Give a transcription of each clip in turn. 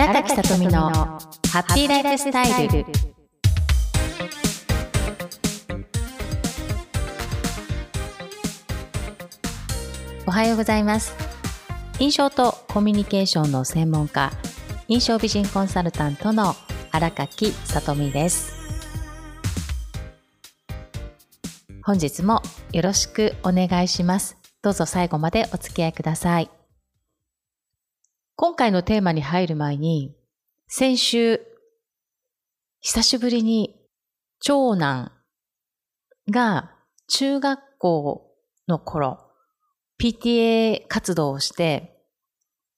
荒垣さとみのハッピーライフスタイル。おはようございます。印象とコミュニケーションの専門家印象美人コンサルタントの荒垣さとみです。本日もよろしくお願いします。どうぞ最後までお付き合いください今回のテーマに入る前に、先週、久しぶりに長男が中学校の頃、PTA 活動をして、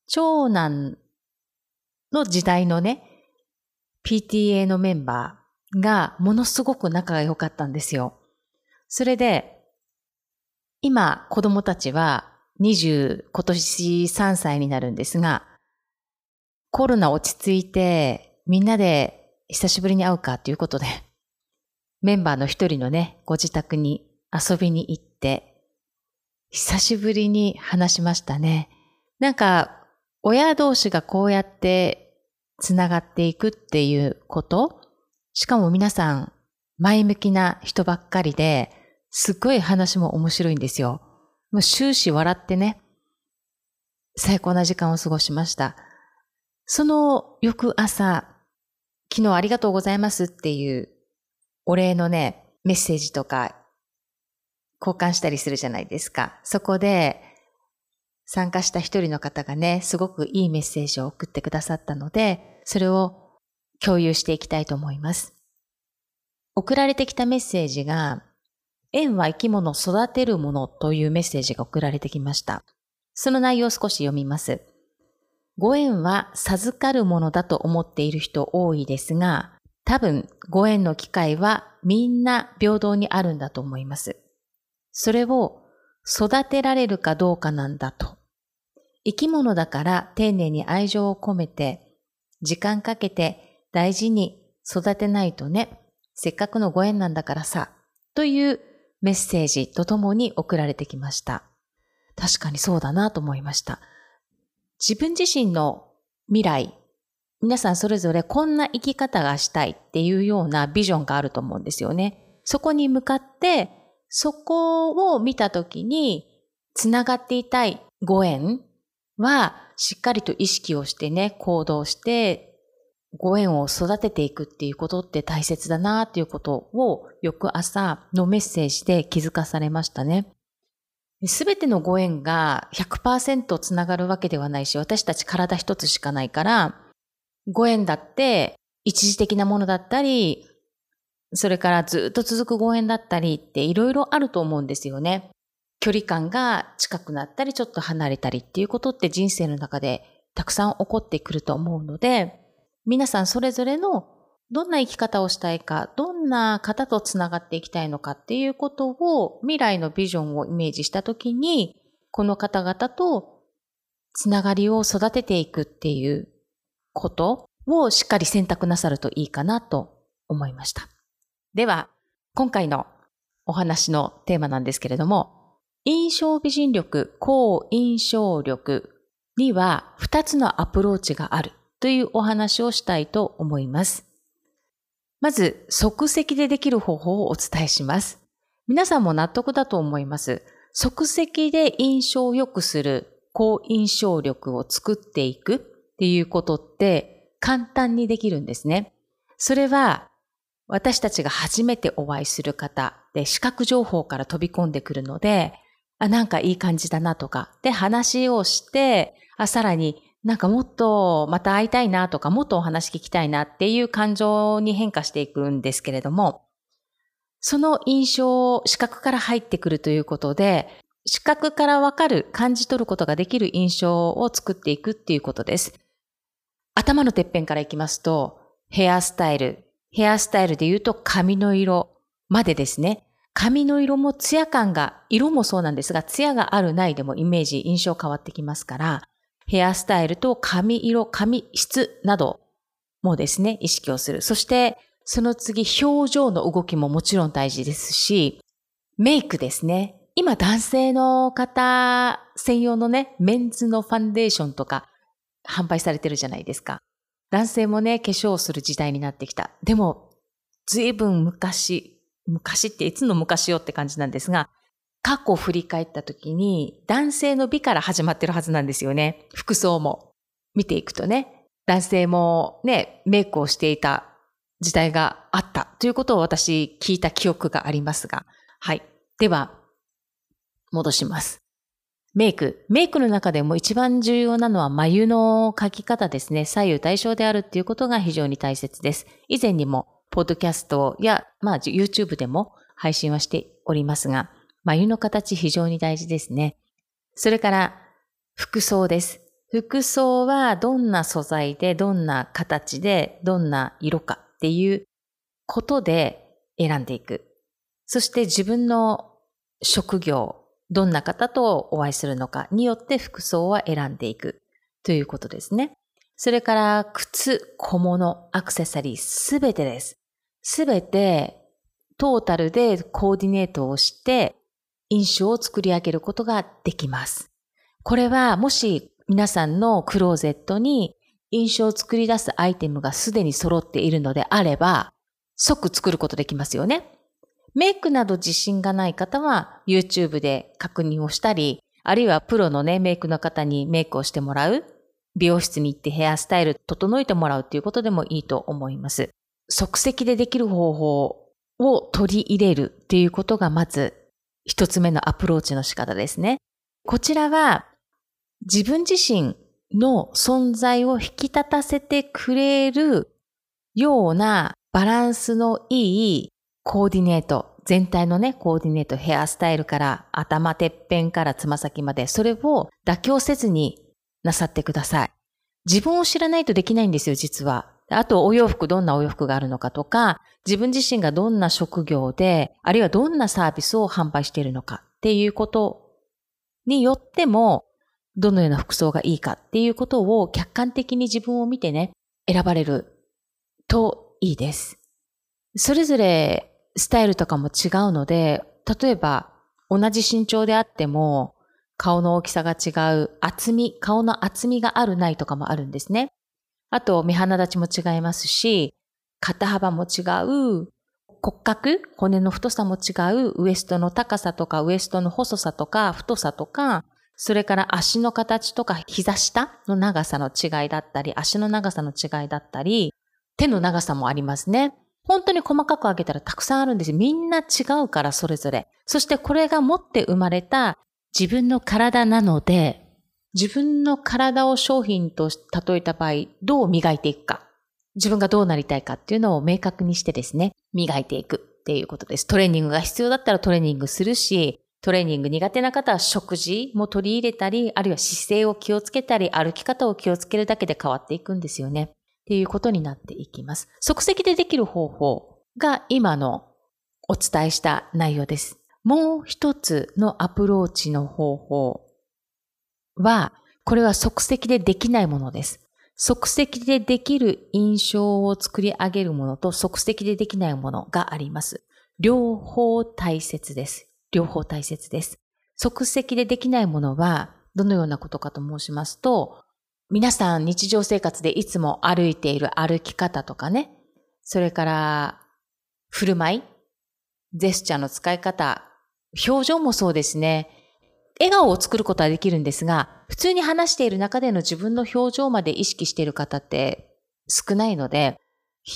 長男の時代のね、PTA のメンバーがものすごく仲が良かったんですよ。それで、今子供たちは20、今年3歳になるんですが、コロナ落ち着いて、みんなで久しぶりに会うかということで、メンバーの一人のね、ご自宅に遊びに行って、久しぶりに話しましたね。なんか、親同士がこうやって繋がっていくっていうことしかも皆さん、前向きな人ばっかりで、すっごい話も面白いんですよ。もう終始笑ってね、最高な時間を過ごしました。その翌朝、昨日ありがとうございますっていうお礼のね、メッセージとか交換したりするじゃないですか。そこで参加した一人の方がね、すごくいいメッセージを送ってくださったので、それを共有していきたいと思います。送られてきたメッセージが、縁は生き物を育てるものというメッセージが送られてきました。その内容を少し読みます。ご縁は授かるものだと思っている人多いですが、多分ご縁の機会はみんな平等にあるんだと思います。それを育てられるかどうかなんだと。生き物だから丁寧に愛情を込めて、時間かけて大事に育てないとね、せっかくのご縁なんだからさ、というメッセージとともに送られてきました。確かにそうだなと思いました。自分自身の未来、皆さんそれぞれこんな生き方がしたいっていうようなビジョンがあると思うんですよね。そこに向かって、そこを見たときに、つながっていたいご縁は、しっかりと意識をしてね、行動して、ご縁を育てていくっていうことって大切だなっていうことを翌朝のメッセージで気づかされましたね。すべてのご縁が100%つながるわけではないし、私たち体一つしかないから、ご縁だって一時的なものだったり、それからずっと続くご縁だったりっていろいろあると思うんですよね。距離感が近くなったりちょっと離れたりっていうことって人生の中でたくさん起こってくると思うので、皆さんそれぞれのどんな生き方をしたいか、どんな方とつながっていきたいのかっていうことを未来のビジョンをイメージしたときに、この方々とつながりを育てていくっていうことをしっかり選択なさるといいかなと思いました。では、今回のお話のテーマなんですけれども、印象美人力、高印象力には2つのアプローチがあるというお話をしたいと思います。まず、即席でできる方法をお伝えします。皆さんも納得だと思います。即席で印象を良くする高印象力を作っていくっていうことって簡単にできるんですね。それは私たちが初めてお会いする方で視覚情報から飛び込んでくるので、あ、なんかいい感じだなとか、で話をして、あ、さらになんかもっとまた会いたいなとか、もっとお話聞きたいなっていう感情に変化していくんですけれども、その印象を視覚から入ってくるということで、視覚からわかる、感じ取ることができる印象を作っていくっていうことです。頭のてっぺんからいきますと、ヘアスタイル。ヘアスタイルで言うと髪の色までですね。髪の色もツヤ感が、色もそうなんですが、ツヤがあるないでもイメージ、印象変わってきますから、ヘアスタイルと髪色、髪質などもですね、意識をする。そして、その次、表情の動きももちろん大事ですし、メイクですね。今男性の方専用のね、メンズのファンデーションとか販売されてるじゃないですか。男性もね、化粧をする時代になってきた。でも、随分昔、昔っていつの昔よって感じなんですが、過去を振り返った時に、男性の美から始まってるはずなんですよね。服装も。見ていくとね、男性もね、メイクをしていた時代があったということを私聞いた記憶がありますが。はい。では、戻します。メイク。メイクの中でも一番重要なのは眉の描き方ですね。左右対称であるっていうことが非常に大切です。以前にも、ポッドキャストや、まあ、YouTube でも配信はしておりますが、眉の形非常に大事ですね。それから、服装です。服装はどんな素材で、どんな形で、どんな色かっていうことで選んでいく。そして自分の職業、どんな方とお会いするのかによって服装は選んでいくということですね。それから靴、小物、アクセサリーすべてです。すべてトータルでコーディネートをして印象を作り上げることができます。これはもし皆さんのクローゼットに印象を作り出すアイテムがすでに揃っているのであれば即作ることできますよね。メイクなど自信がない方は YouTube で確認をしたり、あるいはプロのね、メイクの方にメイクをしてもらう、美容室に行ってヘアスタイル整えてもらうっていうことでもいいと思います。即席でできる方法を取り入れるっていうことがまず一つ目のアプローチの仕方ですね。こちらは自分自身の存在を引き立たせてくれるようなバランスのいいコーディネート、全体のね、コーディネート、ヘアスタイルから頭てっぺんからつま先まで、それを妥協せずになさってください。自分を知らないとできないんですよ、実は。あと、お洋服、どんなお洋服があるのかとか、自分自身がどんな職業で、あるいはどんなサービスを販売しているのかっていうことによっても、どのような服装がいいかっていうことを客観的に自分を見てね、選ばれるといいです。それぞれスタイルとかも違うので、例えば同じ身長であっても顔の大きさが違う厚み、顔の厚みがあるないとかもあるんですね。あと目鼻立ちも違いますし、肩幅も違う、骨格、骨の太さも違う、ウエストの高さとかウエストの細さとか太さとか、それから足の形とか膝下の長さの違いだったり、足の長さの違いだったり、手の長さもありますね。本当に細かく分けたらたくさんあるんです。みんな違うからそれぞれ。そしてこれが持って生まれた自分の体なので、自分の体を商品と例えた場合、どう磨いていくか。自分がどうなりたいかっていうのを明確にしてですね、磨いていくっていうことです。トレーニングが必要だったらトレーニングするし、トレーニング苦手な方は食事も取り入れたり、あるいは姿勢を気をつけたり、歩き方を気をつけるだけで変わっていくんですよね。っていうことになっていきます。即席でできる方法が今のお伝えした内容です。もう一つのアプローチの方法は、これは即席でできないものです。即席でできる印象を作り上げるものと即席でできないものがあります。両方大切です。両方大切です。即席でできないものはどのようなことかと申しますと、皆さん日常生活でいつも歩いている歩き方とかね、それから振る舞い、ジェスチャーの使い方、表情もそうですね。笑顔を作ることはできるんですが、普通に話している中での自分の表情まで意識している方って少ないので、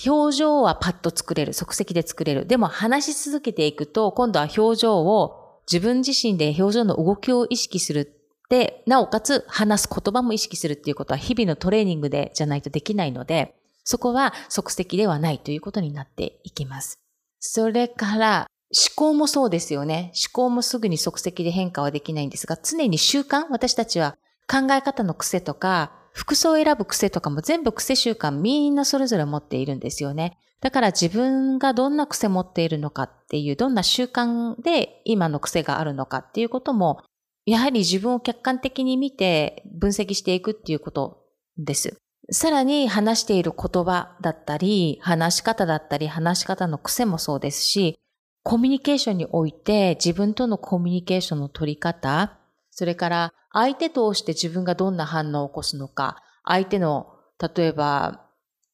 表情はパッと作れる、即席で作れる。でも話し続けていくと、今度は表情を自分自身で表情の動きを意識するで、なおかつ話す言葉も意識するっていうことは日々のトレーニングでじゃないとできないので、そこは即席ではないということになっていきます。それから思考もそうですよね。思考もすぐに即席で変化はできないんですが、常に習慣、私たちは考え方の癖とか、服装を選ぶ癖とかも全部癖習慣みんなそれぞれ持っているんですよね。だから自分がどんな癖持っているのかっていう、どんな習慣で今の癖があるのかっていうこともやはり自分を客観的に見て分析していくっていうことです。さらに話している言葉だったり、話し方だったり、話し方の癖もそうですし、コミュニケーションにおいて自分とのコミュニケーションの取り方、それから相手として自分がどんな反応を起こすのか、相手の、例えば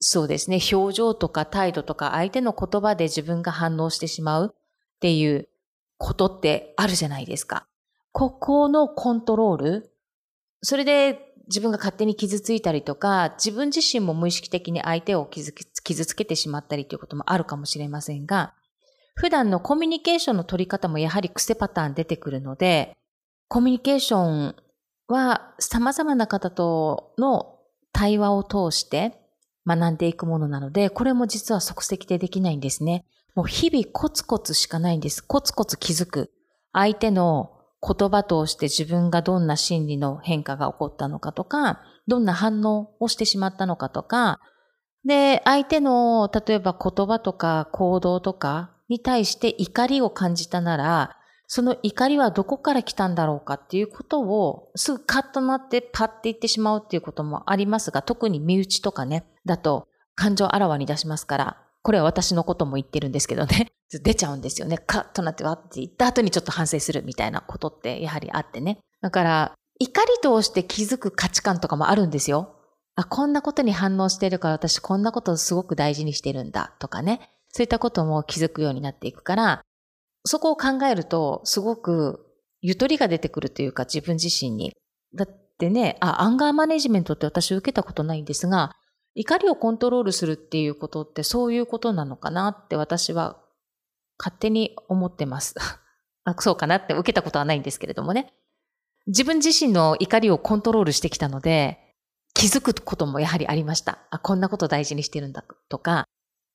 そうですね、表情とか態度とか相手の言葉で自分が反応してしまうっていうことってあるじゃないですか。ここのコントロール、それで自分が勝手に傷ついたりとか、自分自身も無意識的に相手を傷つけてしまったりということもあるかもしれませんが、普段のコミュニケーションの取り方もやはり癖パターン出てくるので、コミュニケーションは様々な方との対話を通して学んでいくものなので、これも実は即席でできないんですね。もう日々コツコツしかないんです。コツコツ気づく。相手の言葉として自分がどんな心理の変化が起こったのかとか、どんな反応をしてしまったのかとか、で、相手の、例えば言葉とか行動とかに対して怒りを感じたなら、その怒りはどこから来たんだろうかっていうことをすぐカッとなってパッて言ってしまうっていうこともありますが、特に身内とかね、だと感情あらわに出しますから、これは私のことも言ってるんですけどね、出ちゃうんですよね。カッとなってわって言った後にちょっと反省するみたいなことってやはりあってね。だから、怒り通して気づく価値観とかもあるんですよ。あ、こんなことに反応してるから私こんなことをすごく大事にしてるんだとかね。そういったことも気づくようになっていくから、そこを考えると、すごくゆとりが出てくるというか、自分自身に。だってね、あ、アンガーマネジメントって私受けたことないんですが、怒りをコントロールするっていうことってそういうことなのかなって私は勝手に思ってます。あそうかなって受けたことはないんですけれどもね。自分自身の怒りをコントロールしてきたので、気づくこともやはりありました。あ、こんなこと大事にしてるんだとか、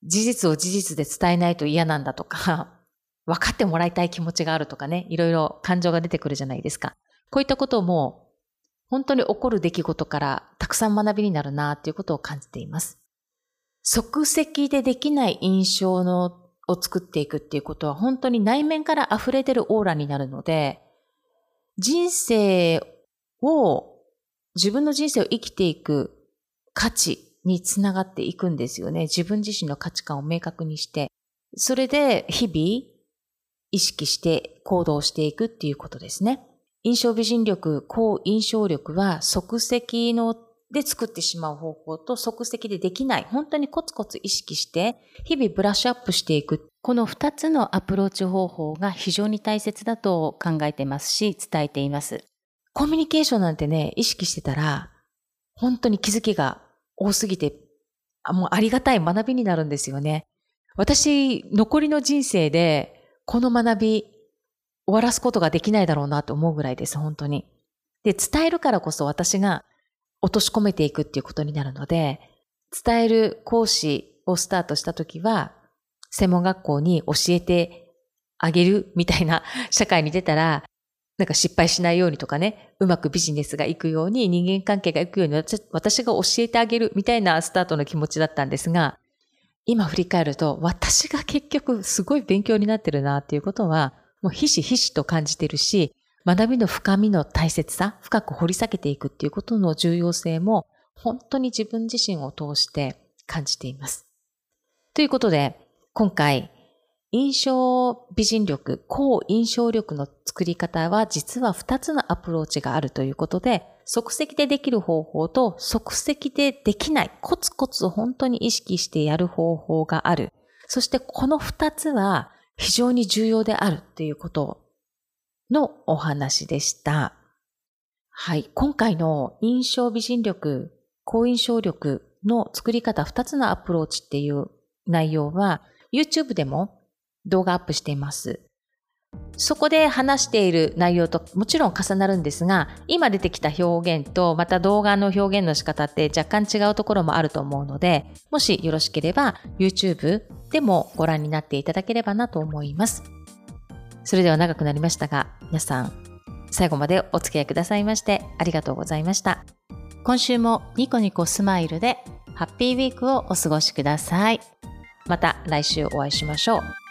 事実を事実で伝えないと嫌なんだとか、分かってもらいたい気持ちがあるとかね、いろいろ感情が出てくるじゃないですか。こういったことも、本当に起こる出来事からたくさん学びになるなっていうことを感じています。即席でできない印象のを作っていくっていうことは本当に内面から溢れ出るオーラになるので、人生を、自分の人生を生きていく価値につながっていくんですよね。自分自身の価値観を明確にして。それで日々意識して行動していくっていうことですね。印象美人力、高印象力は即席ので作ってしまう方法と即席でできない。本当にコツコツ意識して日々ブラッシュアップしていく。この2つのアプローチ方法が非常に大切だと考えてますし、伝えています。コミュニケーションなんてね、意識してたら、本当に気づきが多すぎて、もうありがたい学びになるんですよね。私、残りの人生でこの学び終わらすことができないだろうなと思うぐらいです、本当に。で、伝えるからこそ私が落とし込めていくっていうことになるので、伝える講師をスタートした時は、専門学校に教えてあげるみたいな社会に出たら、なんか失敗しないようにとかね、うまくビジネスがいくように、人間関係がいくように私が教えてあげるみたいなスタートの気持ちだったんですが、今振り返ると、私が結局すごい勉強になってるなっていうことは、もうひしひしと感じてるし、学びの深みの大切さ、深く掘り下げていくっていうことの重要性も、本当に自分自身を通して感じています。ということで、今回、印象美人力、高印象力の作り方は実は2つのアプローチがあるということで、即席でできる方法と即席でできない、コツコツ本当に意識してやる方法がある。そしてこの2つは非常に重要であるということのお話でした。はい。今回の印象美人力、高印象力の作り方2つのアプローチっていう内容は YouTube でも動画アップしています。そこで話している内容ともちろん重なるんですが、今出てきた表現とまた動画の表現の仕方って若干違うところもあると思うので、もしよろしければ YouTube でもご覧になっていただければなと思います。それでは長くなりましたが、皆さん最後までお付き合いくださいましてありがとうございました。今週もニコニコスマイルでハッピーウィークをお過ごしください。また来週お会いしましょう。